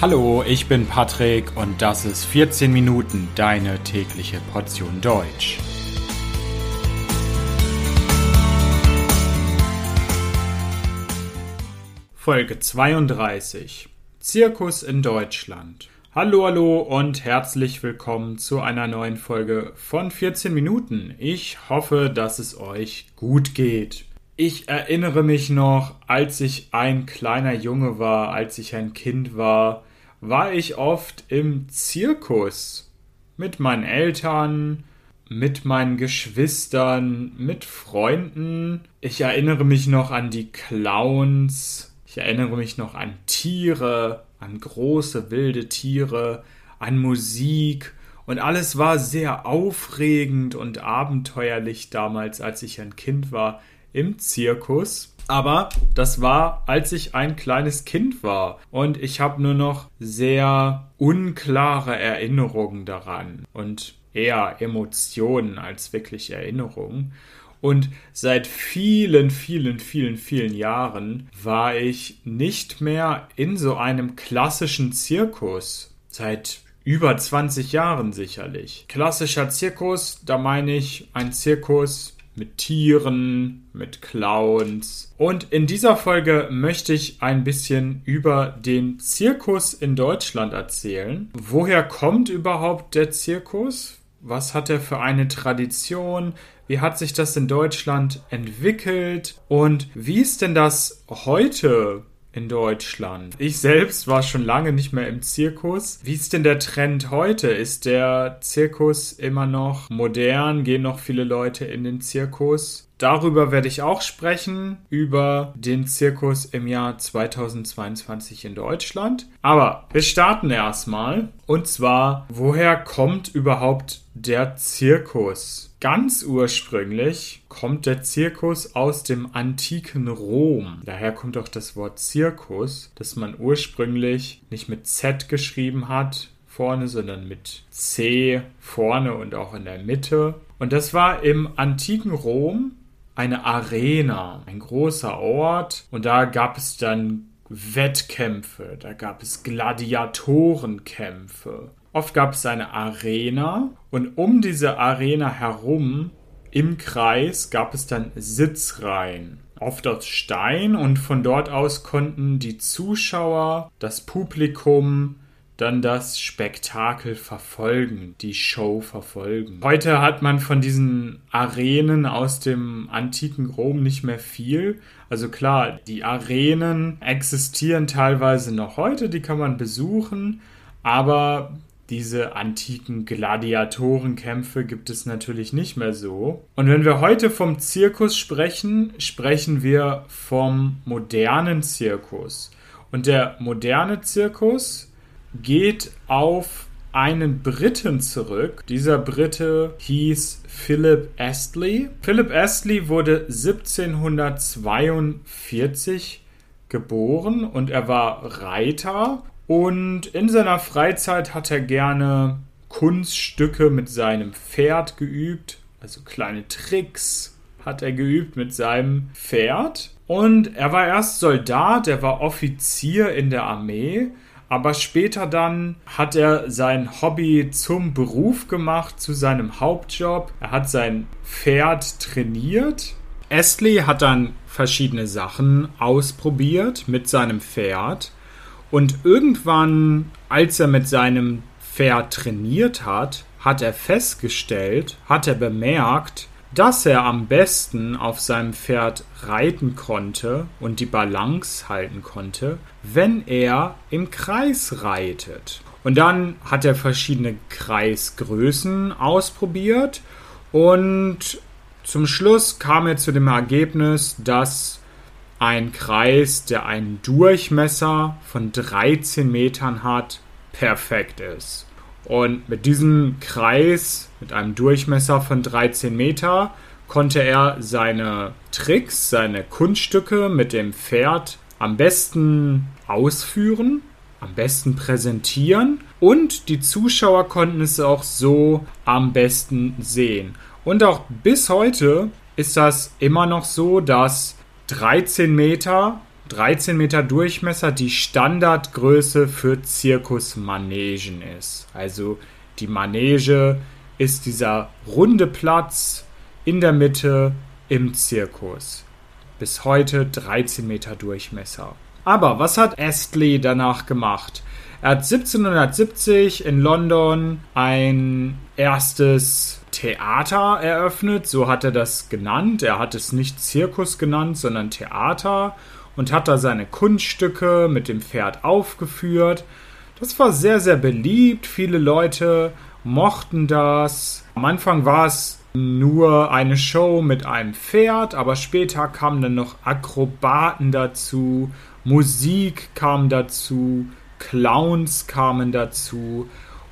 Hallo, ich bin Patrick und das ist 14 Minuten deine tägliche Portion Deutsch. Folge 32 Zirkus in Deutschland. Hallo, hallo und herzlich willkommen zu einer neuen Folge von 14 Minuten. Ich hoffe, dass es euch gut geht. Ich erinnere mich noch, als ich ein kleiner Junge war, als ich ein Kind war, war ich oft im Zirkus mit meinen Eltern, mit meinen Geschwistern, mit Freunden. Ich erinnere mich noch an die Clowns. Ich erinnere mich noch an Tiere, an große wilde Tiere, an Musik. Und alles war sehr aufregend und abenteuerlich damals, als ich ein Kind war, im Zirkus. Aber das war, als ich ein kleines Kind war. Und ich habe nur noch sehr unklare Erinnerungen daran. Und eher Emotionen als wirklich Erinnerungen. Und seit vielen, vielen, vielen, vielen Jahren war ich nicht mehr in so einem klassischen Zirkus. Seit über 20 Jahren sicherlich. Klassischer Zirkus, da meine ich ein Zirkus mit Tieren, mit Clowns. Und in dieser Folge möchte ich ein bisschen über den Zirkus in Deutschland erzählen. Woher kommt überhaupt der Zirkus? Was hat er für eine Tradition? Wie hat sich das in Deutschland entwickelt? Und wie ist denn das heute in Deutschland. Ich selbst war schon lange nicht mehr im Zirkus. Wie ist denn der Trend heute? Ist der Zirkus immer noch modern? Gehen noch viele Leute in den Zirkus? Darüber werde ich auch sprechen, über den Zirkus im Jahr 2022 in Deutschland. Aber wir starten erstmal. Und zwar, woher kommt überhaupt der Zirkus? Ganz ursprünglich kommt der Zirkus aus dem antiken Rom. Daher kommt auch das Wort Zirkus, das man ursprünglich nicht mit Z geschrieben hat, vorne, sondern mit C vorne und auch in der Mitte. Und das war im antiken Rom eine Arena, ein großer Ort und da gab es dann Wettkämpfe, da gab es Gladiatorenkämpfe. Oft gab es eine Arena und um diese Arena herum im Kreis gab es dann Sitzreihen. Oft aus Stein und von dort aus konnten die Zuschauer, das Publikum dann das Spektakel verfolgen, die Show verfolgen. Heute hat man von diesen Arenen aus dem antiken Rom nicht mehr viel. Also klar, die Arenen existieren teilweise noch heute, die kann man besuchen, aber diese antiken Gladiatorenkämpfe gibt es natürlich nicht mehr so. Und wenn wir heute vom Zirkus sprechen, sprechen wir vom modernen Zirkus. Und der moderne Zirkus geht auf einen Briten zurück. Dieser Brite hieß Philip Astley. Philip Astley wurde 1742 geboren und er war Reiter und in seiner Freizeit hat er gerne Kunststücke mit seinem Pferd geübt, also kleine Tricks hat er geübt mit seinem Pferd. Und er war erst Soldat, er war Offizier in der Armee aber später dann hat er sein Hobby zum Beruf gemacht, zu seinem Hauptjob. Er hat sein Pferd trainiert. Astley hat dann verschiedene Sachen ausprobiert mit seinem Pferd. Und irgendwann, als er mit seinem Pferd trainiert hat, hat er festgestellt, hat er bemerkt, dass er am besten auf seinem Pferd reiten konnte und die Balance halten konnte, wenn er im Kreis reitet. Und dann hat er verschiedene Kreisgrößen ausprobiert und zum Schluss kam er zu dem Ergebnis, dass ein Kreis, der einen Durchmesser von 13 Metern hat, perfekt ist. Und mit diesem Kreis, mit einem Durchmesser von 13 Meter, konnte er seine Tricks, seine Kunststücke mit dem Pferd am besten ausführen, am besten präsentieren und die Zuschauer konnten es auch so am besten sehen. Und auch bis heute ist das immer noch so, dass 13 Meter 13 Meter Durchmesser die Standardgröße für Zirkusmanegen ist. Also die Manege ist dieser runde Platz in der Mitte im Zirkus. Bis heute 13 Meter Durchmesser. Aber was hat Astley danach gemacht? Er hat 1770 in London ein erstes Theater eröffnet, so hat er das genannt. Er hat es nicht Zirkus genannt, sondern Theater und hat da seine Kunststücke mit dem Pferd aufgeführt. Das war sehr, sehr beliebt. Viele Leute mochten das. Am Anfang war es nur eine Show mit einem Pferd, aber später kamen dann noch Akrobaten dazu, Musik kam dazu, Clowns kamen dazu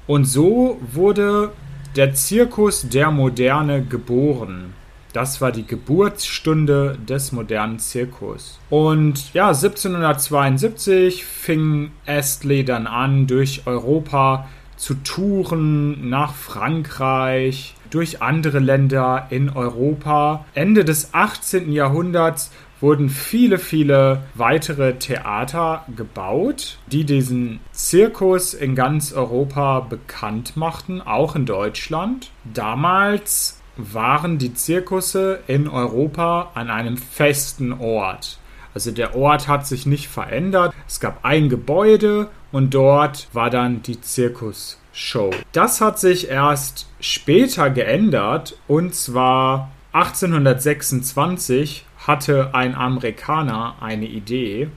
und so wurde der Zirkus der Moderne geboren. Das war die Geburtsstunde des modernen Zirkus. Und ja, 1772 fing Astley dann an, durch Europa zu touren, nach Frankreich, durch andere Länder in Europa. Ende des 18. Jahrhunderts wurden viele, viele weitere Theater gebaut, die diesen Zirkus in ganz Europa bekannt machten, auch in Deutschland. Damals waren die Zirkusse in Europa an einem festen Ort. Also der Ort hat sich nicht verändert. Es gab ein Gebäude und dort war dann die Zirkusshow. Das hat sich erst später geändert und zwar 1826 hatte ein Amerikaner eine Idee.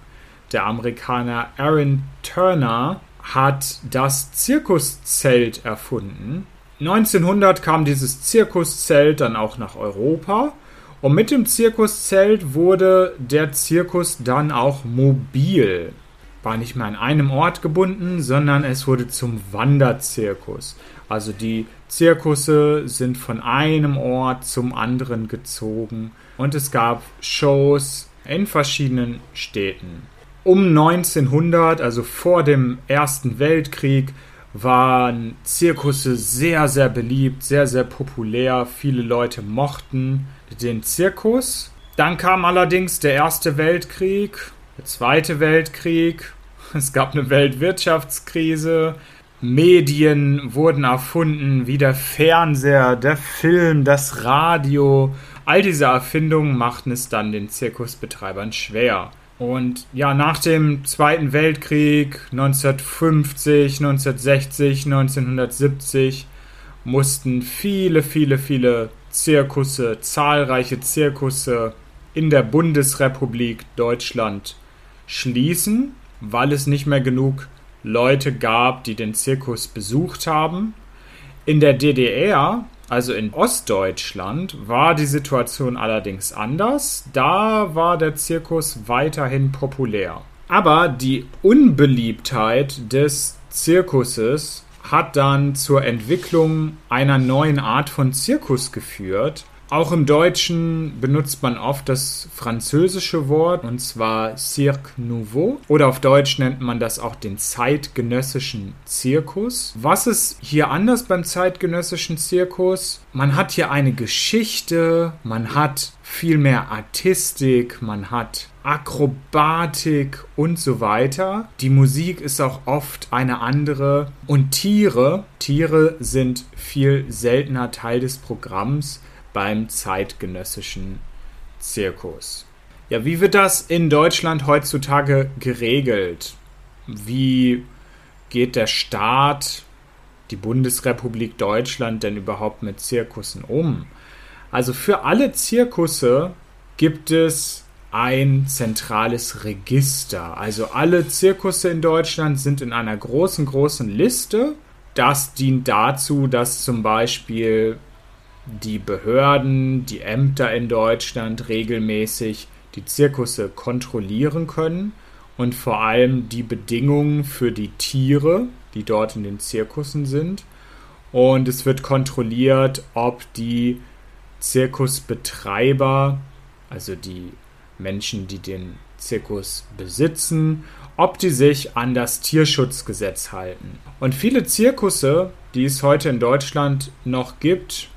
Der Amerikaner Aaron Turner hat das Zirkuszelt erfunden. 1900 kam dieses Zirkuszelt dann auch nach Europa und mit dem Zirkuszelt wurde der Zirkus dann auch mobil. War nicht mehr an einem Ort gebunden, sondern es wurde zum Wanderzirkus. Also die Zirkusse sind von einem Ort zum anderen gezogen und es gab Shows in verschiedenen Städten. Um 1900, also vor dem Ersten Weltkrieg, waren Zirkusse sehr, sehr beliebt, sehr, sehr populär. Viele Leute mochten den Zirkus. Dann kam allerdings der Erste Weltkrieg, der Zweite Weltkrieg, es gab eine Weltwirtschaftskrise, Medien wurden erfunden, wie der Fernseher, der Film, das Radio. All diese Erfindungen machten es dann den Zirkusbetreibern schwer. Und ja, nach dem Zweiten Weltkrieg 1950, 1960, 1970 mussten viele, viele, viele Zirkusse, zahlreiche Zirkusse in der Bundesrepublik Deutschland schließen, weil es nicht mehr genug Leute gab, die den Zirkus besucht haben. In der DDR, also in Ostdeutschland, war die Situation allerdings anders. Da war der Zirkus weiterhin populär. Aber die Unbeliebtheit des Zirkuses hat dann zur Entwicklung einer neuen Art von Zirkus geführt, auch im Deutschen benutzt man oft das französische Wort, und zwar Cirque Nouveau. Oder auf Deutsch nennt man das auch den zeitgenössischen Zirkus. Was ist hier anders beim zeitgenössischen Zirkus? Man hat hier eine Geschichte, man hat viel mehr Artistik, man hat Akrobatik und so weiter. Die Musik ist auch oft eine andere. Und Tiere, Tiere sind viel seltener Teil des Programms beim zeitgenössischen Zirkus. Ja, wie wird das in Deutschland heutzutage geregelt? Wie geht der Staat, die Bundesrepublik Deutschland denn überhaupt mit Zirkussen um? Also für alle Zirkusse gibt es ein zentrales Register. Also alle Zirkusse in Deutschland sind in einer großen, großen Liste. Das dient dazu, dass zum Beispiel die Behörden, die Ämter in Deutschland regelmäßig die Zirkusse kontrollieren können und vor allem die Bedingungen für die Tiere, die dort in den Zirkussen sind. Und es wird kontrolliert, ob die Zirkusbetreiber, also die Menschen, die den Zirkus besitzen, ob die sich an das Tierschutzgesetz halten. Und viele Zirkusse, die es heute in Deutschland noch gibt,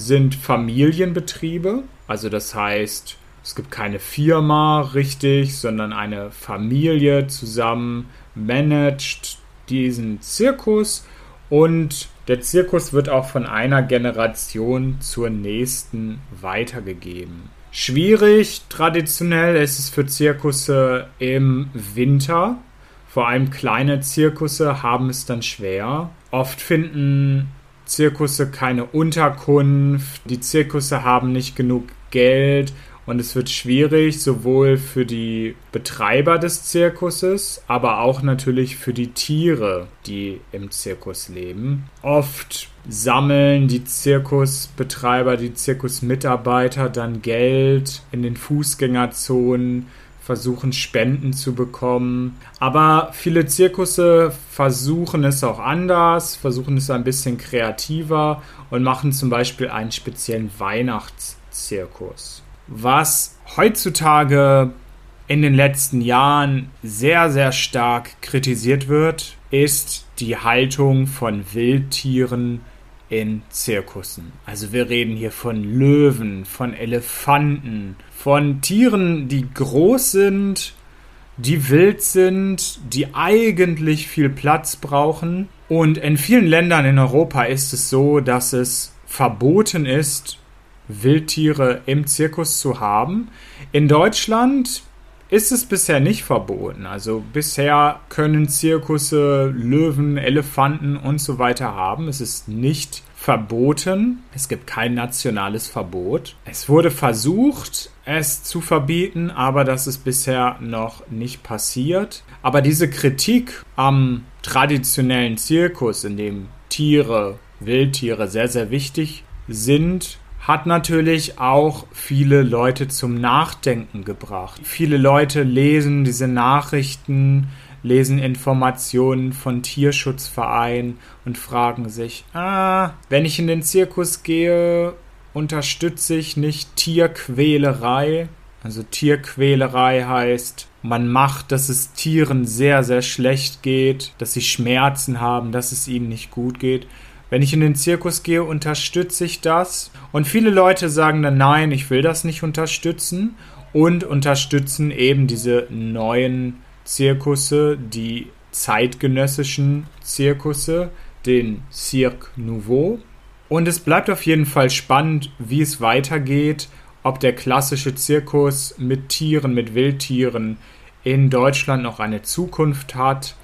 sind Familienbetriebe. Also das heißt, Es gibt keine Firma richtig, sondern eine Familie zusammen managt diesen Zirkus und der Zirkus wird auch von einer Generation zur nächsten weitergegeben. Schwierig traditionell ist es für Zirkusse im Winter. Vor allem kleine Zirkusse haben es dann schwer. Oft finden Zirkusse keine Unterkunft, die Zirkusse haben nicht genug Geld und es wird schwierig, sowohl für die Betreiber des Zirkuses, aber auch natürlich für die Tiere, die im Zirkus leben. Oft sammeln die Zirkusbetreiber, die Zirkusmitarbeiter dann Geld in den Fußgängerzonen, versuchen Spenden zu bekommen. Aber viele Zirkusse versuchen es auch anders, versuchen es ein bisschen kreativer und machen zum Beispiel einen speziellen Weihnachtszirkus was heutzutage in den letzten Jahren sehr, sehr stark kritisiert wird, ist die Haltung von Wildtieren in Zirkussen. Also wir reden hier von Löwen, von Elefanten, von Tieren, die groß sind, die wild sind, die eigentlich viel Platz brauchen. Und in vielen Ländern in Europa ist es so, dass es verboten ist, Wildtiere im Zirkus zu haben. In Deutschland ist es bisher nicht verboten. Also bisher können Zirkusse Löwen, Elefanten und so weiter haben. Es ist nicht verboten. Es gibt kein nationales Verbot. Es wurde versucht, es zu verbieten, aber das ist bisher noch nicht passiert. Aber diese Kritik am traditionellen Zirkus, in dem Tiere, Wildtiere sehr, sehr wichtig sind, hat natürlich auch viele Leute zum Nachdenken gebracht. Viele Leute lesen diese Nachrichten, lesen Informationen von Tierschutzvereinen und fragen sich, ah, wenn ich in den Zirkus gehe, unterstütze ich nicht Tierquälerei. Also Tierquälerei heißt, man macht, dass es Tieren sehr, sehr schlecht geht, dass sie Schmerzen haben, dass es ihnen nicht gut geht. Wenn ich in den Zirkus gehe, unterstütze ich das. Und viele Leute sagen dann, nein, ich will das nicht unterstützen. Und unterstützen eben diese neuen Zirkusse, die zeitgenössischen Zirkusse, den Cirque Nouveau. Und es bleibt auf jeden Fall spannend, wie es weitergeht, ob der klassische Zirkus mit Tieren, mit Wildtieren in Deutschland noch eine Zukunft hat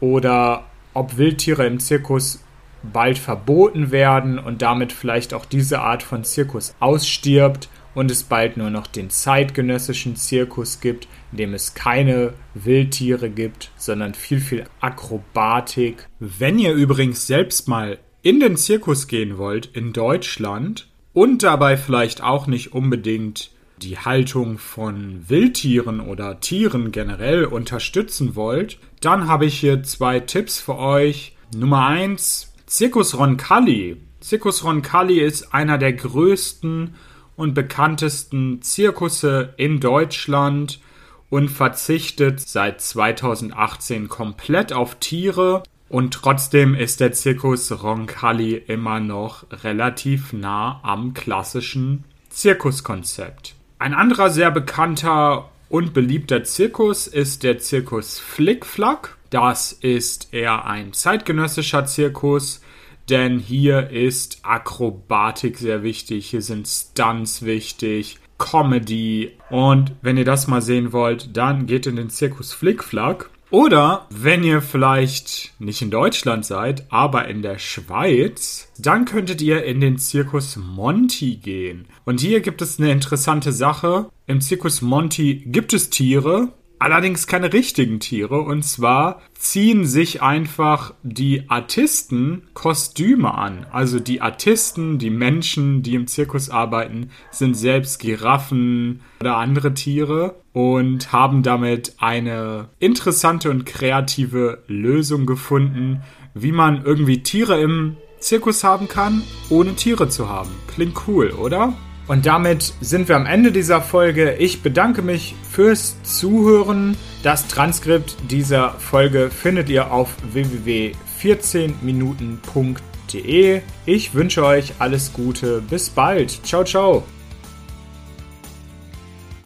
oder ob Wildtiere im Zirkus bald verboten werden und damit vielleicht auch diese Art von Zirkus ausstirbt und es bald nur noch den zeitgenössischen Zirkus gibt, in dem es keine Wildtiere gibt, sondern viel, viel Akrobatik. Wenn ihr übrigens selbst mal in den Zirkus gehen wollt in Deutschland und dabei vielleicht auch nicht unbedingt die Haltung von Wildtieren oder Tieren generell unterstützen wollt, dann habe ich hier zwei Tipps für euch. Nummer eins Circus Roncalli. Circus Roncalli ist einer der größten und bekanntesten Zirkusse in Deutschland und verzichtet seit 2018 komplett auf Tiere. Und trotzdem ist der Zirkus Roncalli immer noch relativ nah am klassischen Zirkuskonzept. Ein anderer sehr bekannter und beliebter Zirkus ist der Zirkus Flickflack. Das ist eher ein zeitgenössischer Zirkus, denn hier ist Akrobatik sehr wichtig, hier sind Stunts wichtig, Comedy. Und wenn ihr das mal sehen wollt, dann geht in den Zirkus Flickflack. Oder wenn ihr vielleicht nicht in Deutschland seid, aber in der Schweiz, dann könntet ihr in den Zirkus Monty gehen. Und hier gibt es eine interessante Sache. Im Zirkus Monty gibt es Tiere, Allerdings keine richtigen Tiere. Und zwar ziehen sich einfach die Artisten Kostüme an. Also die Artisten, die Menschen, die im Zirkus arbeiten, sind selbst Giraffen oder andere Tiere und haben damit eine interessante und kreative Lösung gefunden, wie man irgendwie Tiere im Zirkus haben kann, ohne Tiere zu haben. Klingt cool, oder? Und damit sind wir am Ende dieser Folge. Ich bedanke mich fürs Zuhören. Das Transkript dieser Folge findet ihr auf www.14minuten.de. Ich wünsche euch alles Gute. Bis bald. Ciao, ciao.